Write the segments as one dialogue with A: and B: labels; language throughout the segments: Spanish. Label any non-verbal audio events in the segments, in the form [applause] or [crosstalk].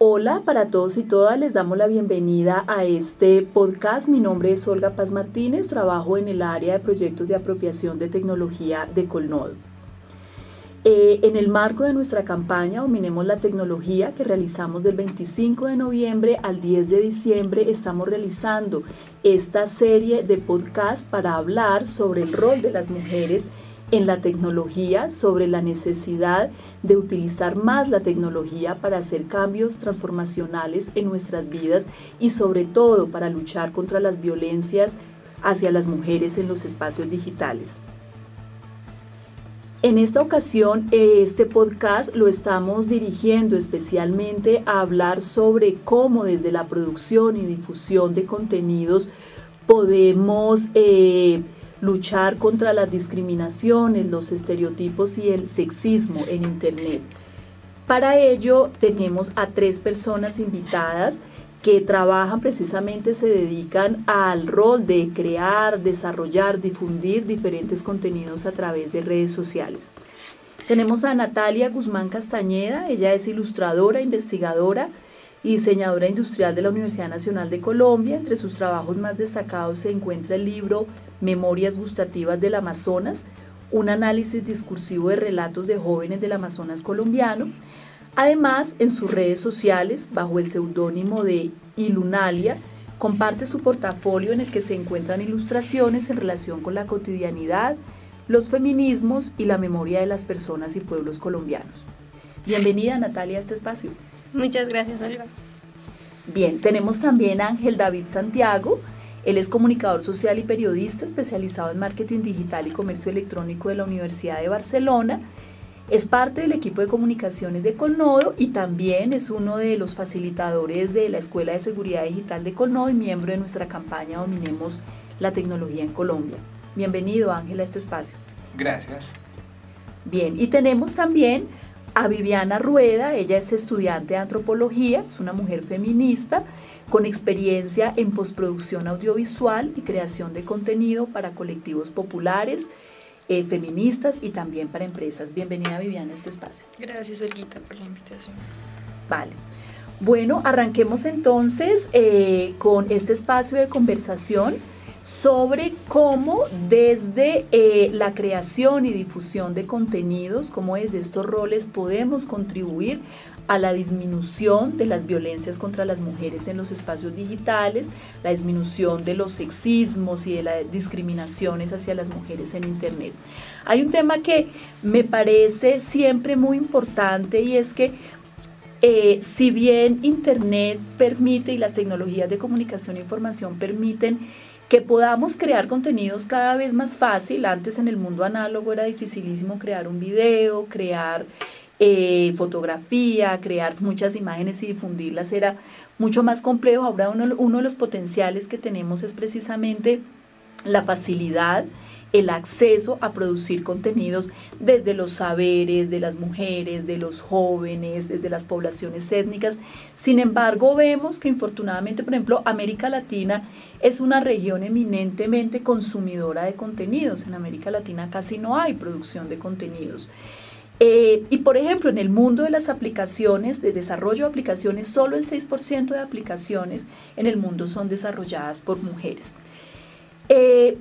A: Hola para todos y todas, les damos la bienvenida a este podcast. Mi nombre es Olga Paz Martínez, trabajo en el área de proyectos de apropiación de tecnología de Colnodo. Eh, en el marco de nuestra campaña Dominemos la Tecnología que realizamos del 25 de noviembre al 10 de diciembre, estamos realizando esta serie de podcasts para hablar sobre el rol de las mujeres la tecnología, sobre la necesidad de utilizar más la tecnología para hacer cambios transformacionales en nuestras vidas y sobre todo para luchar contra las violencias hacia las mujeres en los espacios digitales. En esta ocasión, este podcast lo estamos dirigiendo especialmente a hablar sobre cómo desde la producción y difusión de contenidos podemos eh, luchar contra las discriminaciones, los estereotipos y el sexismo en Internet. Para ello tenemos a tres personas invitadas que trabajan precisamente, se dedican al rol de crear, desarrollar, difundir diferentes contenidos a través de redes sociales. Tenemos a Natalia Guzmán Castañeda, ella es ilustradora, investigadora y diseñadora industrial de la Universidad Nacional de Colombia. Entre sus trabajos más destacados se encuentra el libro Memorias Gustativas del Amazonas, un análisis discursivo de relatos de jóvenes del Amazonas colombiano. Además, en sus redes sociales, bajo el seudónimo de Ilunalia, comparte su portafolio en el que se encuentran ilustraciones en relación con la cotidianidad, los feminismos y la memoria de las personas y pueblos colombianos. Bienvenida Natalia a este espacio.
B: Muchas gracias, Olga.
A: Bien, tenemos también a Ángel David Santiago, él es comunicador social y periodista especializado en marketing digital y comercio electrónico de la Universidad de Barcelona. Es parte del equipo de comunicaciones de Colnodo y también es uno de los facilitadores de la Escuela de Seguridad Digital de Colnodo y miembro de nuestra campaña Dominemos la Tecnología en Colombia. Bienvenido Ángel a este espacio.
C: Gracias.
A: Bien, y tenemos también a Viviana Rueda, ella es estudiante de antropología, es una mujer feminista con experiencia en postproducción audiovisual y creación de contenido para colectivos populares, eh, feministas y también para empresas. Bienvenida Viviana a este espacio.
B: Gracias Olguita por la invitación.
A: Vale. Bueno, arranquemos entonces eh, con este espacio de conversación sobre cómo desde eh, la creación y difusión de contenidos, cómo desde estos roles podemos contribuir a la disminución de las violencias contra las mujeres en los espacios digitales, la disminución de los sexismos y de las discriminaciones hacia las mujeres en Internet. Hay un tema que me parece siempre muy importante y es que eh, si bien Internet permite y las tecnologías de comunicación e información permiten que podamos crear contenidos cada vez más fácil. Antes en el mundo análogo era dificilísimo crear un video, crear eh, fotografía, crear muchas imágenes y difundirlas era mucho más complejo. Ahora uno, uno de los potenciales que tenemos es precisamente la facilidad el acceso a producir contenidos desde los saberes de las mujeres, de los jóvenes, desde las poblaciones étnicas. Sin embargo, vemos que infortunadamente, por ejemplo, América Latina es una región eminentemente consumidora de contenidos. En América Latina casi no hay producción de contenidos. Eh, y por ejemplo, en el mundo de las aplicaciones, de desarrollo de aplicaciones, solo el 6% de aplicaciones en el mundo son desarrolladas por mujeres. Eh,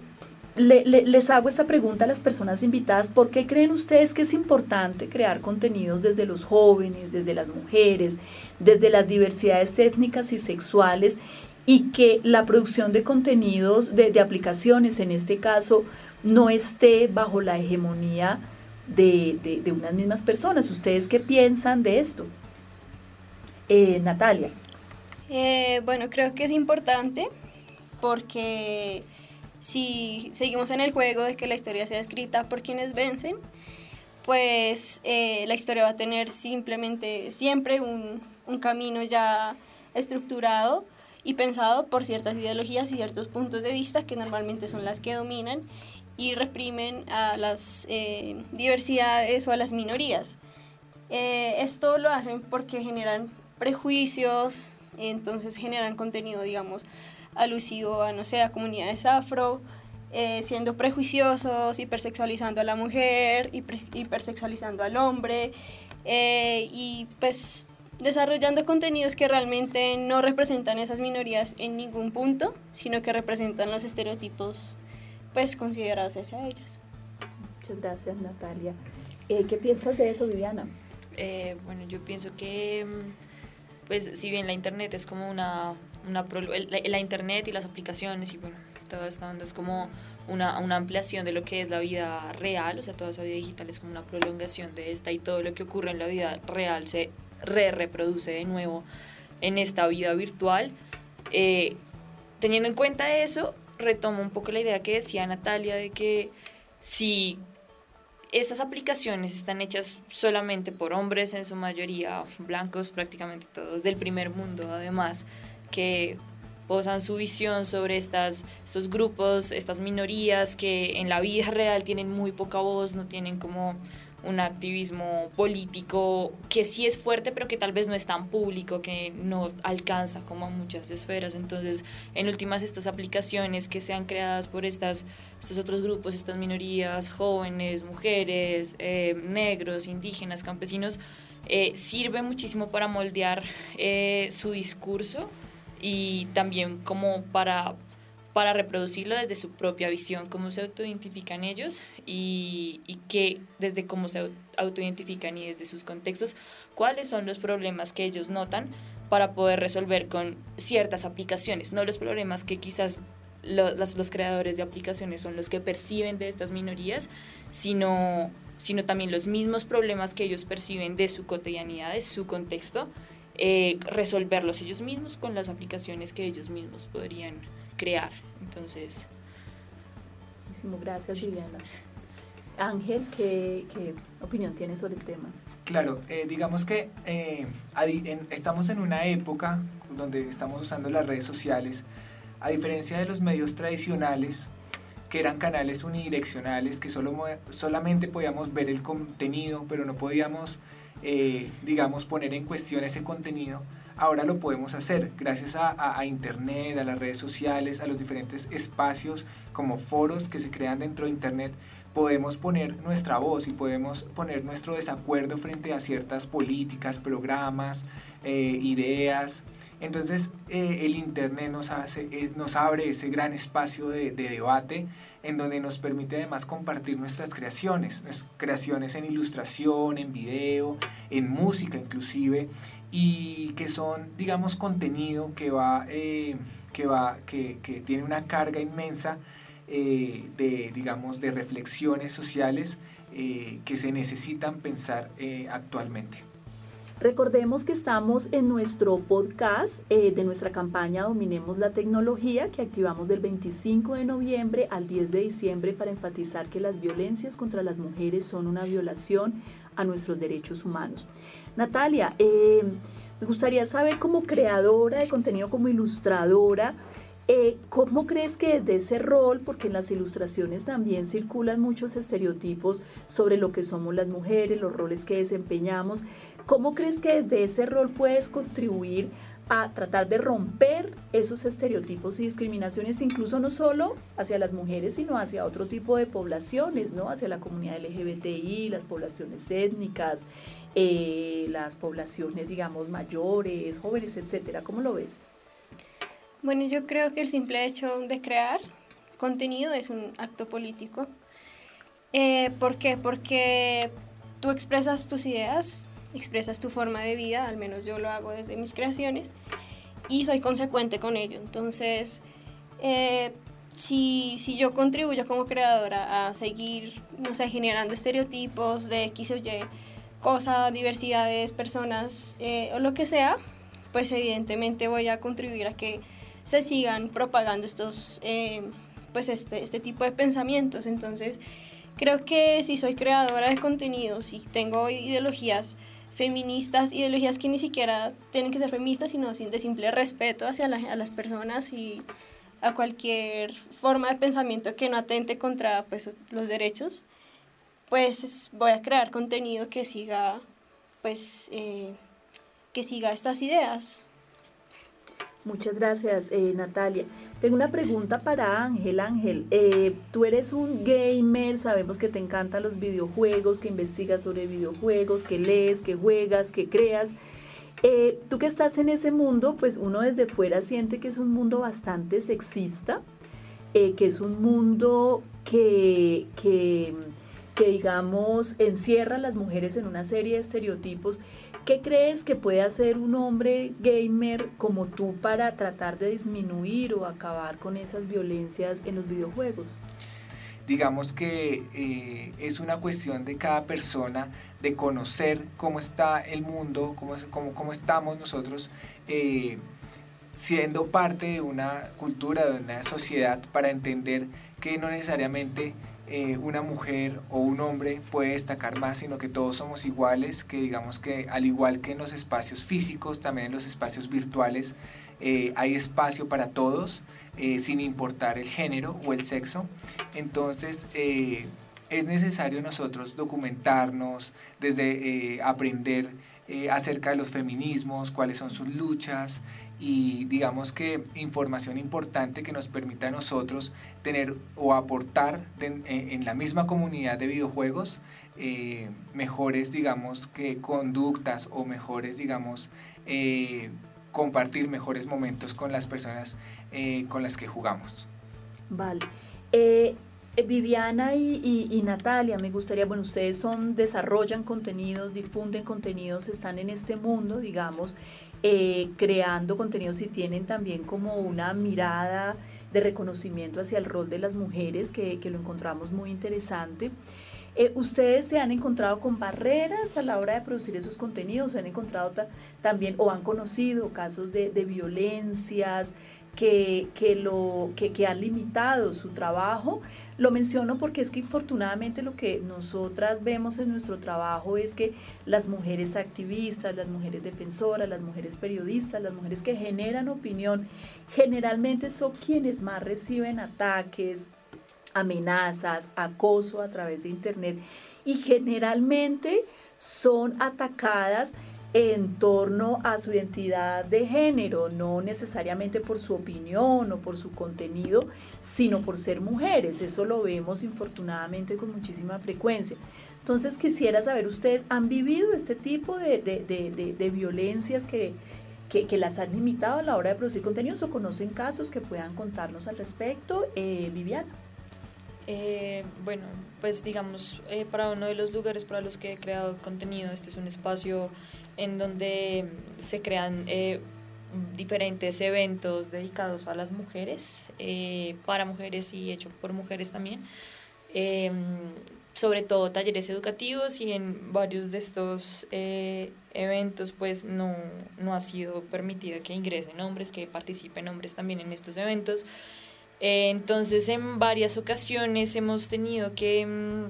A: les hago esta pregunta a las personas invitadas, ¿por qué creen ustedes que es importante crear contenidos desde los jóvenes, desde las mujeres, desde las diversidades étnicas y sexuales y que la producción de contenidos, de, de aplicaciones en este caso, no esté bajo la hegemonía de, unas mismas personas. ¿Ustedes qué piensan de esto? Eh, Natalia.
B: Eh, bueno, creo que es importante porque si seguimos en el juego de que la historia sea escrita por quienes vencen, pues eh, la historia va a tener simplemente siempre un, un camino ya estructurado y pensado por ciertas ideologías y ciertos puntos de vista que normalmente son las que dominan y reprimen a las eh, diversidades o a las minorías. Eh, esto lo hacen porque generan prejuicios, entonces generan contenido, digamos, alusivo a, no sé, a comunidades afro, eh, siendo prejuiciosos, hipersexualizando a la mujer, hipersexualizando al hombre, y pues desarrollando contenidos que realmente no representan esas minorías en ningún punto, sino que representan los estereotipos pues considerados hacia ellos.
A: Muchas gracias Natalia. Eh, ¿Qué piensas de eso Viviana?
C: Eh, bueno, yo pienso que pues si bien la internet es como una, una la, la, internet y las aplicaciones y bueno, todo esto es como una, una, ampliación de lo que es la vida real, o sea, toda esa vida digital es como una prolongación de esta y todo lo que ocurre en la vida real se re reproduce de nuevo en esta vida virtual. Eh, teniendo en cuenta eso, retomo un poco la idea que decía Natalia de que si estas aplicaciones están hechas solamente por hombres, en su mayoría blancos, prácticamente todos del primer mundo, además, que posan su visión sobre estas, estos grupos, estas minorías que en la vida real tienen muy poca voz, no tienen como un activismo político que sí es fuerte, pero que tal vez no es tan público, que no alcanza como a muchas esferas. Entonces, en últimas, estas aplicaciones que sean creadas por estas, estos otros grupos, estas minorías, jóvenes, mujeres, eh, negros, indígenas, campesinos, eh, sirve muchísimo para moldear eh, su discurso y también como para para reproducirlo desde su propia visión, cómo se autoidentifican ellos y, y que desde cómo se autoidentifican y desde sus contextos, cuáles son los problemas que ellos notan para poder resolver con ciertas aplicaciones, no los problemas que quizás los, los creadores de aplicaciones son los que perciben de estas minorías, sino, sino también los mismos problemas que ellos perciben de su cotidianidad, de su contexto, eh, resolverlos ellos mismos con las aplicaciones que ellos mismos podrían crear. Entonces...
A: Muchísimas gracias, Viviana. Ángel, ¿qué, opinión tienes sobre el tema?
D: Claro, eh, digamos que eh, estamos en una época donde estamos usando las redes sociales, a diferencia de los medios tradicionales, que eran canales unidireccionales, que solo, solamente podíamos ver el contenido, pero no podíamos, eh, digamos, poner en cuestión ese contenido ahora lo podemos hacer gracias a, Internet, a las redes sociales, a los diferentes espacios como foros que se crean dentro de Internet. Podemos poner nuestra voz y podemos poner nuestro desacuerdo frente a ciertas políticas, programas, eh, ideas. Entonces eh, el Internet nos, hace, eh, nos abre ese gran espacio de, de, debate en donde nos permite además compartir nuestras creaciones, nuestras creaciones en ilustración, en video, en música inclusive y que son, digamos, contenido que va, eh, que, va que, que, tiene una carga inmensa de, digamos, de reflexiones sociales que se necesitan pensar actualmente.
A: Recordemos que estamos en nuestro podcast de nuestra campaña Dominemos la Tecnología que activamos del 25 de noviembre al 10 de diciembre para enfatizar que las violencias contra las mujeres son una violación a nuestros derechos humanos. Natalia, eh, me gustaría saber como creadora de contenido, como ilustradora, eh, ¿Cómo crees que desde ese rol, porque en las ilustraciones también circulan muchos estereotipos sobre lo que somos las mujeres, los roles que desempeñamos, ¿cómo crees que desde ese rol puedes contribuir a tratar de romper esos estereotipos y discriminaciones, incluso no solo hacia las mujeres, sino hacia otro tipo de poblaciones, ¿no? Hacia la comunidad LGBTI, las poblaciones étnicas, eh, las poblaciones, digamos, mayores, jóvenes, etcétera. ¿Cómo lo ves?
B: Bueno, yo creo que el simple hecho de crear contenido es un acto político. Eh, ¿Por qué? Porque tú expresas tus ideas, expresas tu forma de vida, al menos yo lo hago desde mis creaciones, y soy consecuente con ello. Entonces, eh, si, si, yo contribuyo como creadora a seguir, no sé, generando estereotipos de X o Y, cosa, diversidades, personas eh, o lo que sea, pues evidentemente voy a contribuir a que se sigan propagando estos, eh, pues este, este tipo de pensamientos. Entonces, creo que si soy creadora de contenidos y tengo ideologías feministas, ideologías que ni siquiera tienen que ser feministas, sino de simple respeto hacia a las personas y a cualquier forma de pensamiento que no atente contra pues, los derechos, pues voy a crear contenido que siga, pues, eh, que siga estas ideas.
A: Muchas gracias, eh, Natalia. Tengo una pregunta para Ángel. Ángel, eh, tú eres un gamer, sabemos que te encantan los videojuegos, que investigas sobre videojuegos, que lees, que juegas, que creas. Eh, tú que estás en ese mundo, pues uno desde fuera siente que es un mundo bastante sexista, eh, que es un mundo que, que, que, digamos, encierra a las mujeres en una serie de estereotipos. ¿Qué crees que puede hacer un hombre gamer como tú para tratar de disminuir o acabar con esas violencias en los videojuegos?
D: digamos que eh, es una cuestión de cada persona de conocer cómo está el mundo, cómo, cómo, cómo estamos nosotros eh, siendo parte de una cultura, de una sociedad, para entender que no necesariamente eh, una mujer o un hombre puede destacar más, sino que todos somos iguales, que digamos que al igual que en los espacios físicos, también en los espacios virtuales hay espacio para todos eh, sin importar el género o el sexo. Entonces, eh, es necesario nosotros documentarnos, desde eh, aprender acerca de los feminismos, cuáles son sus luchas y digamos que información importante que nos permita a nosotros tener o aportar en la misma comunidad de videojuegos mejores, digamos, que conductas o mejores, digamos, compartir mejores momentos con las personas eh, con las que jugamos.
A: Vale. Eh, eh, Viviana y, Natalia, me gustaría, bueno, ustedes son, desarrollan contenidos, difunden contenidos, están en este mundo, digamos, creando contenidos y tienen también como una mirada de reconocimiento hacia el rol de las mujeres, que, lo encontramos muy interesante. ¿Ustedes se han encontrado con barreras a la hora de producir esos contenidos? ¿Se han encontrado también o han conocido casos de, de violencias? Que, lo, que, han limitado su trabajo. Lo menciono porque es que infortunadamente lo que nosotras vemos en nuestro trabajo es que las mujeres activistas, las mujeres defensoras, las mujeres periodistas, las mujeres que generan opinión, generalmente son quienes más reciben ataques, amenazas, acoso a través de Internet y generalmente son atacadas en torno a su identidad de género, no necesariamente por su opinión o por su contenido, sino por ser mujeres. Eso lo vemos infortunadamente con muchísima frecuencia. Entonces quisiera saber, ¿ustedes han vivido este tipo de, violencias que, que, las han limitado a la hora de producir contenidos o conocen casos que puedan contarnos al respecto? Eh, Viviana.
C: Eh, bueno, pues digamos, eh, para uno de los lugares para los que he creado contenido, este es un espacio en donde se crean eh, diferentes eventos dedicados a las mujeres, para mujeres y hecho por mujeres también. sobre todo talleres educativos y en varios de estos eventos pues no, no ha sido permitido que ingresen hombres, que participen hombres también en estos eventos. Eh, entonces, en varias ocasiones hemos tenido que, mm,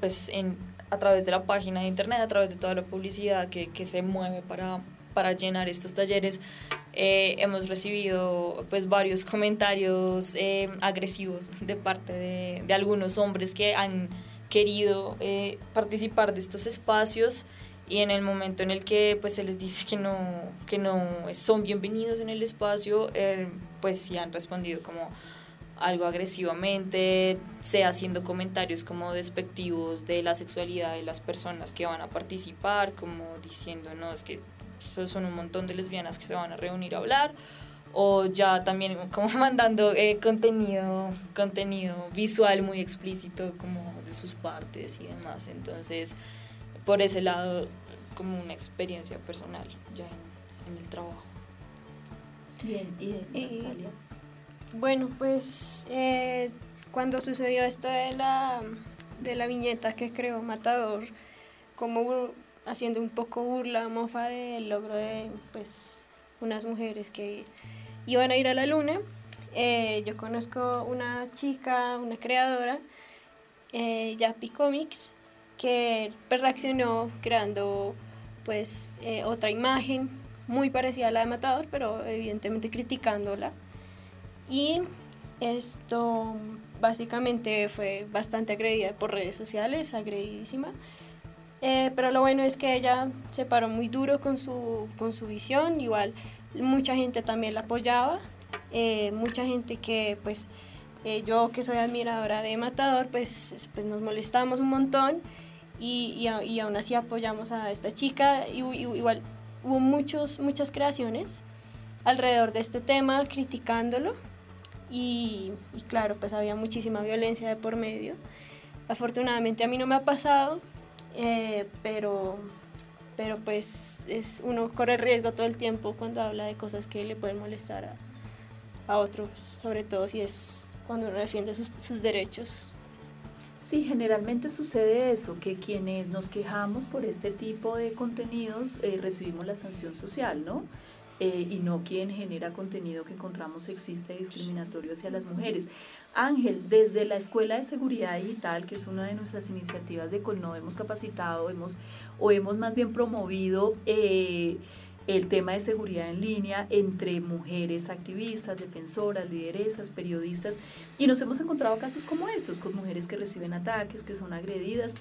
C: pues, en, a través de la página de internet, a través de toda la publicidad que, que se mueve para, para llenar estos talleres, eh, hemos recibido pues varios comentarios eh, agresivos de parte de, de, algunos hombres que han querido participar de estos espacios y en el momento en el que pues se les dice que no, que no son bienvenidos en el espacio, eh, pues sí han respondido como algo agresivamente, sea haciendo comentarios como despectivos de la sexualidad de las personas que van a participar, como diciendo, no, es que son un montón de lesbianas que se van a reunir a hablar, o ya también [laughs] como mandando eh, contenido, contenido visual muy explícito como de sus partes y demás. Entonces, por ese lado como una experiencia personal ya en, el trabajo.
A: Bien, y Natalia.
B: Bueno, pues eh, cuando sucedió esto de la, de la viñeta que creó Matador, como haciendo un poco burla, mofa del logro de pues unas mujeres que iban a ir a la luna, eh, yo conozco una chica, una creadora, eh, Comics, que reaccionó creando pues eh, otra imagen muy parecida a la de Matador, pero evidentemente criticándola. Y esto básicamente fue bastante agredida por redes sociales, agredidísima. Eh, pero lo bueno es que ella se paró muy duro con su, con su visión, igual mucha gente también la apoyaba, eh, mucha gente que pues yo que soy admiradora de Matador, pues, pues nos molestamos un montón y, y, aún así apoyamos a esta chica. Y, igual hubo muchos, muchas creaciones alrededor de este tema, criticándolo. Y, y, claro, pues había muchísima violencia de por medio. Afortunadamente a mí no me ha pasado, eh, pero, pero pues es, uno corre riesgo todo el tiempo cuando habla de cosas que le pueden molestar a, a otros, sobre todo si es cuando uno defiende sus, sus derechos.
A: Sí, generalmente sucede eso, que quienes nos quejamos por este tipo de contenidos eh, recibimos la sanción social, ¿no? Eh, y no quien genera contenido que encontramos sexista y discriminatorio hacia las mujeres. Ángel, desde la Escuela de Seguridad Digital, que es una de nuestras iniciativas de Colno, hemos capacitado hemos, o hemos más bien promovido eh, el tema de seguridad en línea entre mujeres activistas, defensoras, lideresas, periodistas, y nos hemos encontrado casos como estos, con mujeres que reciben ataques, que son agredidas.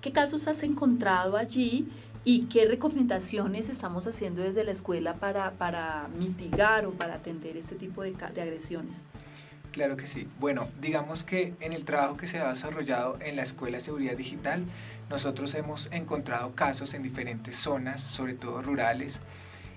A: ¿Qué casos has encontrado allí y qué recomendaciones estamos haciendo desde la escuela para, para mitigar o para atender este tipo de, agresiones?
D: Claro que sí. Bueno, digamos que en el trabajo que se ha desarrollado en la Escuela de Seguridad Digital, nosotros hemos encontrado casos en diferentes zonas, sobre todo rurales,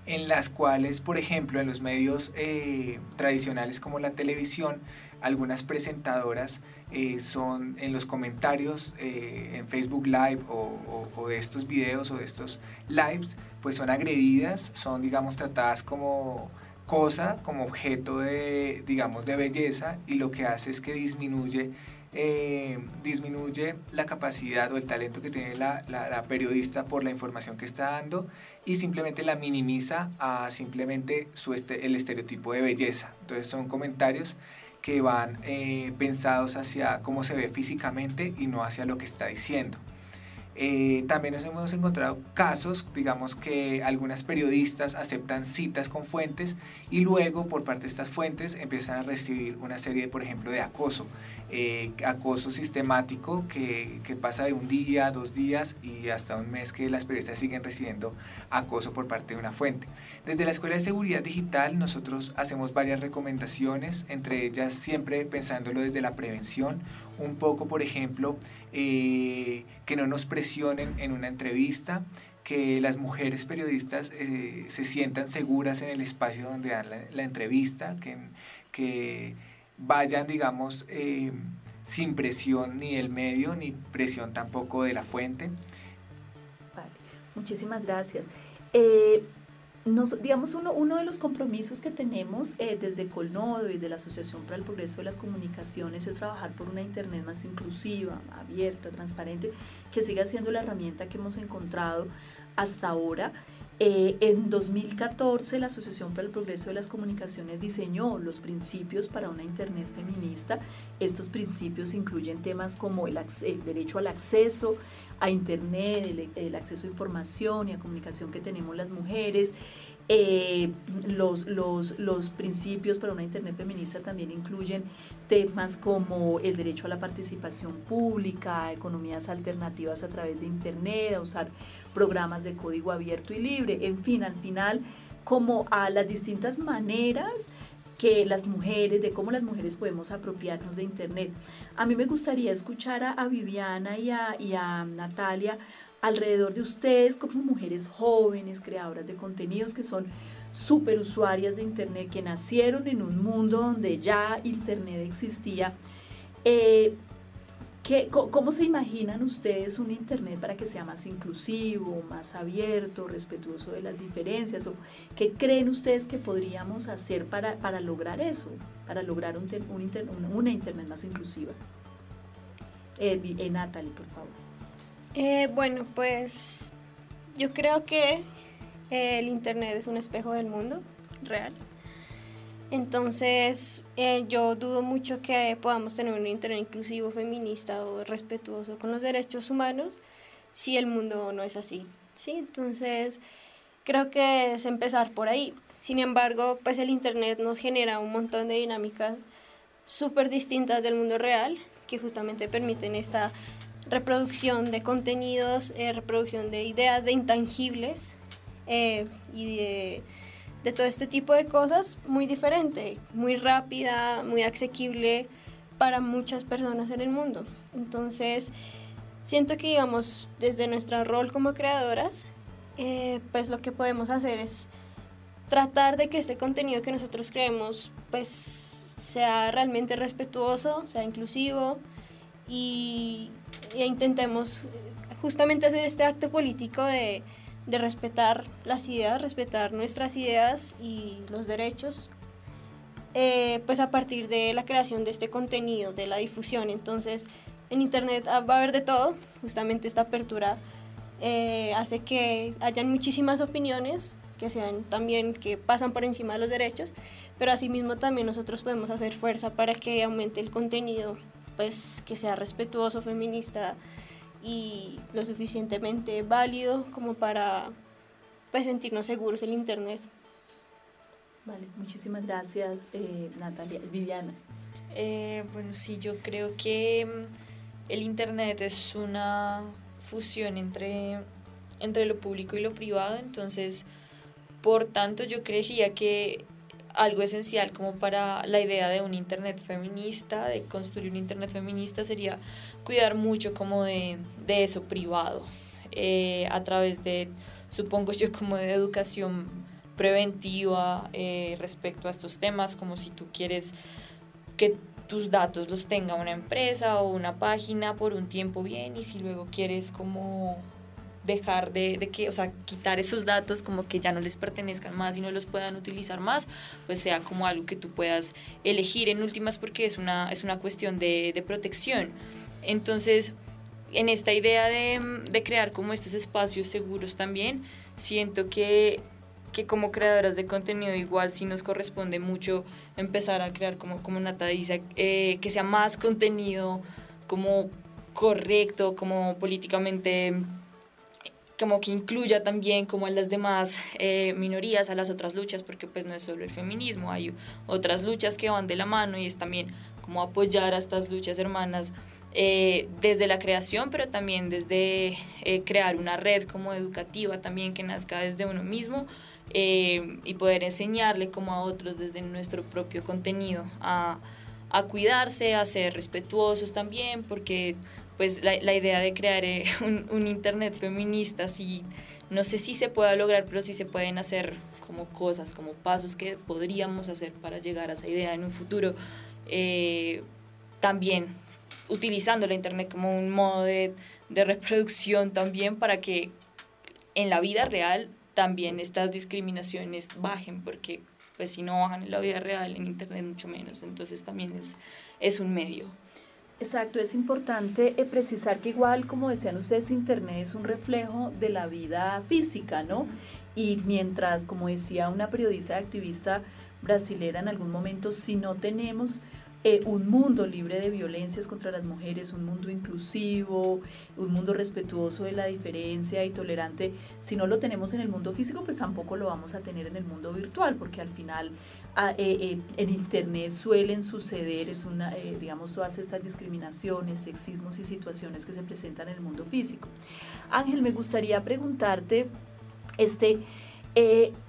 D: en las cuales, por ejemplo, en los medios eh, tradicionales como la televisión, algunas presentadoras eh, son en los comentarios eh, en Facebook Live o, o, de estos videos o de estos lives, pues son agredidas, son, digamos, tratadas como cosa, como objeto de, digamos, de belleza y lo que hace es que disminuye eh, disminuye la capacidad o el talento que tiene la, la, periodista por la información que está dando y simplemente la minimiza a simplemente su este, el estereotipo de belleza. Entonces son comentarios que van eh, pensados hacia cómo se ve físicamente y no hacia lo que está diciendo. Eh, también nos hemos encontrado casos, digamos que algunas periodistas aceptan citas con fuentes y luego por parte de estas fuentes empiezan a recibir una serie, por ejemplo, de acoso. Eh, acoso sistemático que, que, pasa de un día, dos días y hasta un mes que las periodistas siguen recibiendo acoso por parte de una fuente. Desde la Escuela de Seguridad Digital nosotros hacemos varias recomendaciones, entre ellas siempre pensándolo desde la prevención, un poco por ejemplo eh, que no nos presionen en una entrevista, que las mujeres periodistas eh, se sientan seguras en el espacio donde dan la, entrevista, que, que vayan, digamos, eh, sin presión ni del medio, ni presión tampoco de la fuente.
A: Vale, muchísimas gracias. Nos, digamos, uno, uno de los compromisos que tenemos eh, desde Colnodo y de la Asociación para el Progreso de las Comunicaciones es trabajar por una Internet más inclusiva, abierta, transparente, que siga siendo la herramienta que hemos encontrado hasta ahora. Eh, en 2014 la Asociación para el Progreso de las Comunicaciones diseñó los principios para una Internet feminista. Estos principios incluyen temas como el, derecho al acceso a Internet, el, acceso a información y a comunicación que tenemos las mujeres. Eh, los principios para una Internet feminista también incluyen temas como el derecho a la participación pública, economías alternativas a través de Internet, a usar programas de código abierto y libre, en fin, al final, como a las distintas maneras que las mujeres, de cómo las mujeres podemos apropiarnos de Internet. A mí me gustaría escuchar a, Viviana y a, y a Natalia alrededor de ustedes como mujeres jóvenes, creadoras de contenidos que son super usuarias de Internet, que nacieron en un mundo donde ya Internet existía. Eh, ¿Qué, ¿Cómo se imaginan ustedes un Internet para que sea más inclusivo, más abierto, respetuoso de las diferencias? ¿O ¿Qué creen ustedes que podríamos hacer para, para lograr eso, para lograr una Internet más inclusiva? Eh, eh, Natalie, por favor.
B: Eh, bueno, pues yo creo que el Internet es un espejo del mundo real. Entonces, eh, yo dudo mucho que podamos tener un Internet inclusivo, feminista o respetuoso con los derechos humanos si el mundo no es así. ¿sí? Entonces, creo que es empezar por ahí. Sin embargo, pues el Internet nos genera un montón de dinámicas súper distintas del mundo real que justamente permiten esta reproducción de contenidos, eh, reproducción de ideas, de intangibles eh, y de de todo este tipo de cosas muy diferente, muy rápida, muy asequible para muchas personas en el mundo. Entonces, siento que, digamos, desde nuestro rol como creadoras, Eh, pues lo que podemos hacer es tratar de que este contenido que nosotros creemos pues sea realmente respetuoso, sea inclusivo y, e intentemos justamente hacer este acto político de, de respetar las ideas, respetar nuestras ideas y los derechos eh, pues a partir de la creación de este contenido, de la difusión. Entonces, en Internet va a haber de todo, justamente esta apertura eh, hace que hayan muchísimas opiniones que sean también que pasan por encima de los derechos, pero asimismo también nosotros podemos hacer fuerza para que aumente el contenido, pues que sea respetuoso, feminista y lo suficientemente válido como para pues sentirnos seguros en internet.
A: Vale, muchísimas gracias eh, Natalia. Viviana.
C: Eh, bueno, sí, yo creo que mm, el internet es una fusión entre, entre lo público y lo privado, entonces, por tanto, yo creería que algo esencial como para la idea de un internet feminista, de construir un internet feminista, sería cuidar mucho como de, de eso privado, eh, a través de, supongo yo, como de educación preventiva eh, respecto a estos temas, como si tú quieres que tus datos los tenga una empresa o una página por un tiempo bien y si luego quieres como dejar de, que, o sea, quitar esos datos como que ya no les pertenezcan más y no los puedan utilizar más, pues sea como algo que tú puedas elegir en últimas porque es una, es una cuestión de, de protección. Entonces, en esta idea de, de crear como estos espacios seguros también, siento que que como creadoras de contenido igual sí nos corresponde mucho empezar a crear, como, como Nata dice, eh, que sea más contenido como correcto, como políticamente como que incluya también como a las demás eh, minorías, a las otras luchas, porque pues no es solo el feminismo, hay otras luchas que van de la mano y es también como apoyar a estas luchas hermanas eh, desde la creación, pero también desde crear una red como educativa también que nazca desde uno mismo, eh, y poder enseñarle como a otros desde nuestro propio contenido a, a cuidarse, a ser respetuosos también, porque pues la, la idea de crear eh, [laughs] un, un, Internet feminista, sí, no sé si se pueda lograr, pero sí se pueden hacer como cosas, como pasos que podríamos hacer para llegar a esa idea en un futuro. Eh, también utilizando la Internet como un modo de, de reproducción también para que en la vida real también estas discriminaciones bajen, porque pues si no bajan en la vida real, en Internet mucho menos, entonces también es, es un medio.
A: Exacto, es importante eh, precisar que igual, como decían ustedes, Internet es un reflejo de la vida física, ¿no? Y mientras, como decía una periodista activista brasilera en algún momento, si no tenemos eh, un mundo libre de violencias contra las mujeres, un mundo inclusivo, un mundo respetuoso de la diferencia y tolerante. Si no lo tenemos en el mundo físico, pues tampoco lo vamos a tener en el mundo virtual, porque al final ah, eh, eh, en Internet suelen suceder, es una, digamos, todas estas discriminaciones, sexismos y situaciones que se presentan en el mundo físico. Ángel, me gustaría preguntarte, este,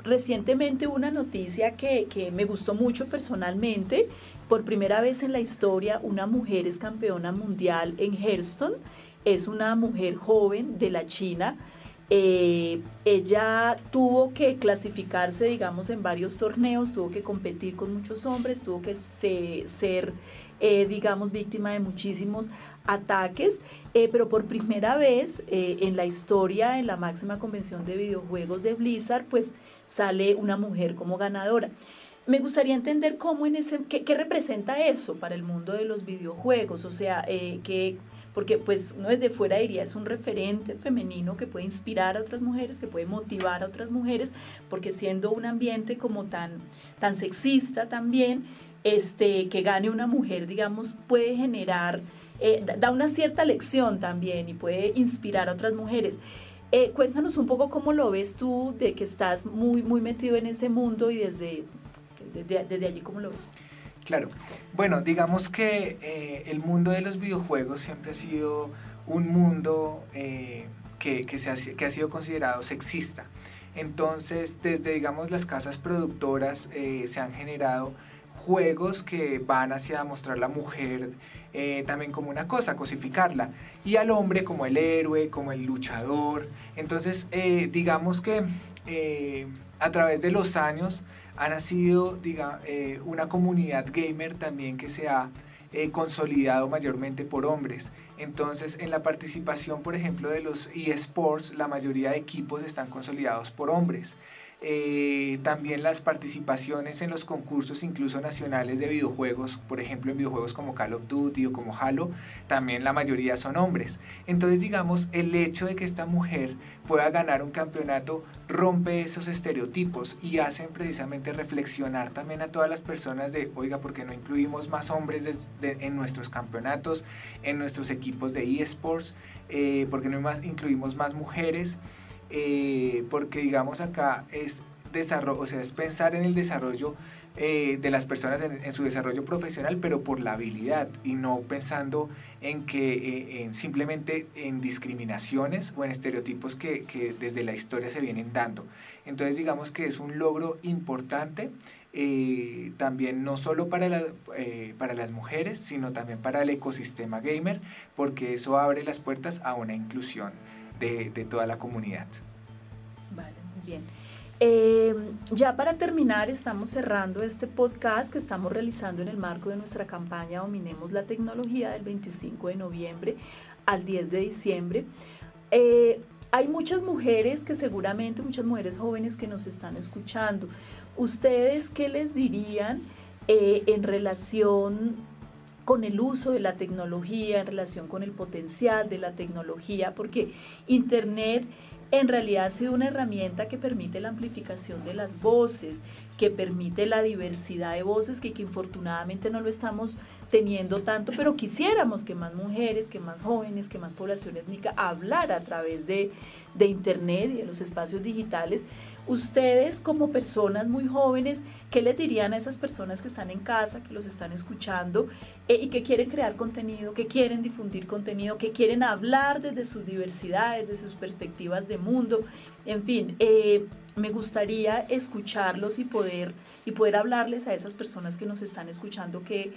A: recientemente una noticia que, que me gustó mucho personalmente, por primera vez en la historia, una mujer es campeona mundial en Herston. Es una mujer joven de la China. Eh, ella tuvo que clasificarse, digamos, en varios torneos, tuvo que competir con muchos hombres, tuvo que ser, eh, digamos, víctima de muchísimos ataques, eh, pero por primera vez en la historia, en la máxima convención de videojuegos de Blizzard, pues sale una mujer como ganadora. Me gustaría entender cómo en ese, qué, representa eso para el mundo de los videojuegos, o sea, que, porque pues uno desde fuera diría es un referente femenino que puede inspirar a otras mujeres, que puede motivar a otras mujeres, porque siendo un ambiente como tan, tan sexista también, este, que gane una mujer, digamos, puede generar, eh, da una cierta lección también y puede inspirar a otras mujeres. Eh, cuéntanos un poco cómo lo ves tú, de que estás muy, muy metido en ese mundo y desde desde, allí, ¿cómo lo ves?
D: Claro, bueno, digamos que eh, el mundo de los videojuegos siempre ha sido un mundo eh, que, que, ha, sido considerado sexista. Entonces, desde, digamos, las casas productoras eh, se han generado juegos que van hacia mostrar la mujer también como una cosa, cosificarla, y al hombre como el héroe, como el luchador. Entonces, digamos que a través de los años ha nacido diga, una comunidad gamer también que se ha consolidado mayormente por hombres. Entonces, en la participación, por ejemplo, de los eSports, la mayoría de equipos están consolidados por hombres. Eh, también las participaciones en los concursos incluso nacionales de videojuegos, por ejemplo en videojuegos como Call of Duty o como Halo, también la mayoría son hombres. Entonces digamos, el hecho de que esta mujer pueda ganar un campeonato rompe esos estereotipos y hacen precisamente reflexionar también a todas las personas de, oiga, ¿por qué no incluimos más hombres en nuestros campeonatos, en nuestros equipos de eSports? Eh, ¿Por qué no más, incluimos más mujeres? Eh, porque digamos acá es desarrollo, o sea, es pensar en el desarrollo eh, de las personas en, su desarrollo profesional, pero por la habilidad y no pensando en que eh, en simplemente en discriminaciones o en estereotipos que, que, desde la historia se vienen dando. Entonces digamos que es un logro importante. también no solo para, la, para las mujeres, sino también para el ecosistema gamer, porque eso abre las puertas a una inclusión de, toda la comunidad.
A: Vale, muy bien. Eh, ya para terminar, estamos cerrando este podcast que estamos realizando en el marco de nuestra campaña Dominemos la Tecnología del 25 de noviembre al 10 de diciembre. Eh, hay muchas mujeres que seguramente, muchas mujeres jóvenes que nos están escuchando. ¿Ustedes qué les dirían eh, en relación con el uso de la tecnología, en relación con el potencial de la tecnología, porque Internet en realidad ha sido una herramienta que permite la amplificación de las voces, que permite la diversidad de voces, que, que infortunadamente no lo estamos teniendo tanto, pero quisiéramos que más mujeres, que más jóvenes, que más población étnica hablara a través de, de Internet y de los espacios digitales Ustedes como personas muy jóvenes, ¿qué les dirían a esas personas que están en casa, que los están escuchando eh, y que quieren crear contenido, que quieren difundir contenido, que quieren hablar desde sus diversidades, desde sus perspectivas de mundo? En fin, eh, me gustaría escucharlos y poder, y poder hablarles a esas personas que nos están escuchando qué,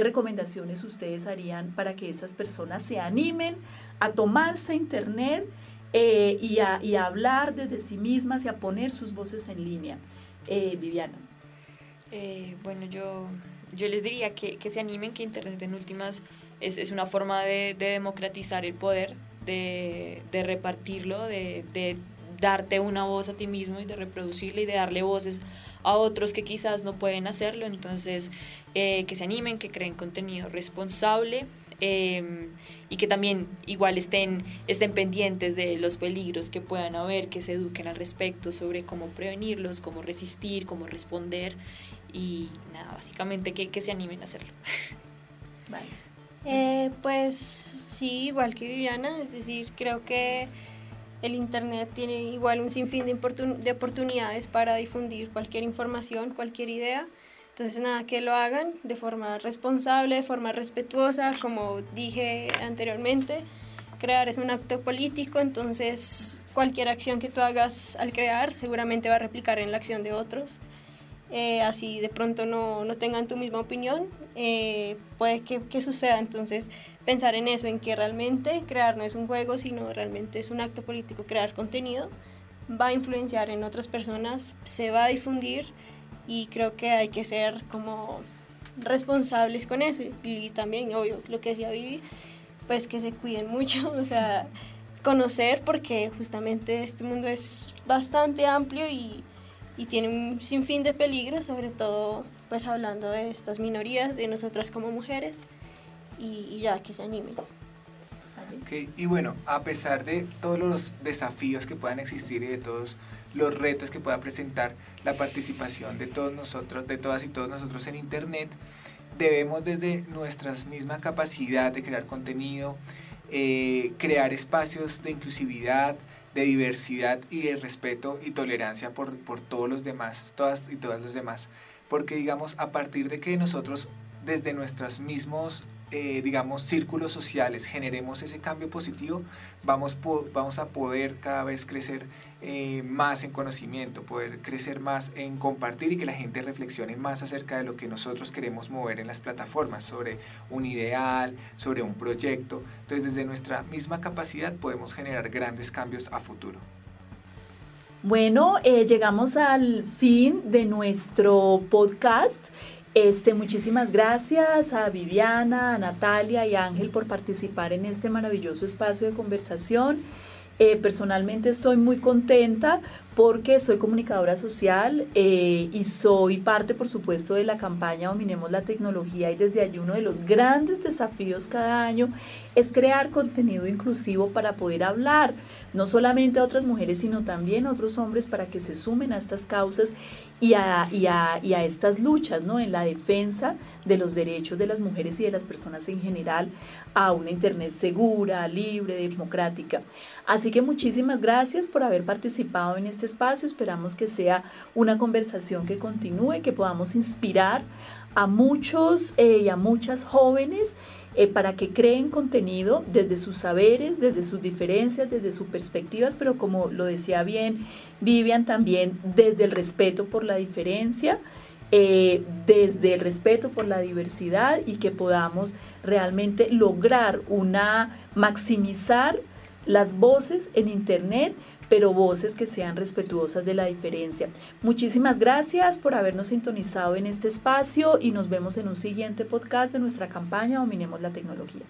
A: recomendaciones ustedes harían para que esas personas se animen a tomarse Internet eh, y, a, hablar desde sí mismas y a poner sus voces en línea. Eh, Viviana.
C: Eh, bueno, yo, yo les diría que, que, se animen, que Internet en últimas es, es una forma de, de, democratizar el poder, de, de repartirlo, de, darte una voz a ti mismo y de reproducirla y de darle voces a otros que quizás no pueden hacerlo. Entonces, que se animen, que creen contenido responsable, Em, y que también igual estén, estén pendientes de los peligros que puedan haber, que se eduquen al respecto sobre cómo prevenirlos, cómo resistir, cómo responder y nada, básicamente que, que se animen a hacerlo. [laughs]
B: Vale. Eh, pues sí, igual que Viviana, es decir, creo que el Internet tiene igual un sinfín de, de oportunidades para difundir cualquier información, cualquier idea entonces, nada, que lo hagan de forma responsable, de forma respetuosa, como dije anteriormente. Crear es un acto político, entonces cualquier acción que tú hagas al crear seguramente va a replicar en la acción de otros. Eh, así de pronto no, no, tengan tu misma opinión, eh, puede que, que, suceda. Entonces, pensar en eso, en que realmente crear no es un juego, sino realmente es un acto político, crear contenido, va a influenciar en otras personas, se va a difundir y creo que hay que ser como responsables con eso y, también, obvio, lo que decía Vivi, pues que se cuiden mucho, [laughs] o sea, conocer porque justamente este mundo es bastante amplio y, y tiene un sinfín de peligros, sobre todo pues hablando de estas minorías, de nosotras como mujeres y, y ya que se animen.
D: Okay. Y bueno, a pesar de todos los desafíos que puedan existir y de todos los retos que pueda presentar la participación de todos nosotros, de todas y todos nosotros en Internet, debemos desde nuestra misma capacidad de crear contenido, eh, crear espacios de inclusividad, de diversidad y de respeto y tolerancia por, por todos los demás, todas y todas los demás. Porque digamos, a partir de que nosotros desde nuestros mismos eh, digamos, círculos sociales, generemos ese cambio positivo, vamos, vamos a poder cada vez crecer eh, más en conocimiento, poder crecer más en compartir y que la gente reflexione más acerca de lo que nosotros queremos mover en las plataformas, sobre un ideal, sobre un proyecto. Entonces, desde nuestra misma capacidad podemos generar grandes cambios a futuro.
A: Bueno, eh, llegamos al fin de nuestro podcast. Este, muchísimas gracias a Viviana, a Natalia y a Ángel por participar en este maravilloso espacio de conversación. Eh, personalmente estoy muy contenta porque soy comunicadora social eh, y soy parte, por supuesto, de la campaña Dominemos la Tecnología y desde allí uno de los grandes desafíos cada año es crear contenido inclusivo para poder hablar no solamente a otras mujeres, sino también a otros hombres para que se sumen a estas causas y a, y a, estas luchas, ¿no? En la defensa de los derechos de las mujeres y de las personas en general a una Internet segura, libre, democrática. Así que muchísimas gracias por haber participado en este espacio. Esperamos que sea una conversación que continúe, que podamos inspirar a muchos eh, y a muchas jóvenes eh, para que creen contenido desde sus saberes, desde sus diferencias, desde sus perspectivas, pero como lo decía bien Vivian, también desde el respeto por la diferencia, eh, desde el respeto por la diversidad y que podamos realmente lograr una maximizar las voces en Internet pero voces que sean respetuosas de la diferencia. Muchísimas gracias por habernos sintonizado en este espacio y nos vemos en un siguiente podcast de nuestra campaña Dominemos la Tecnología.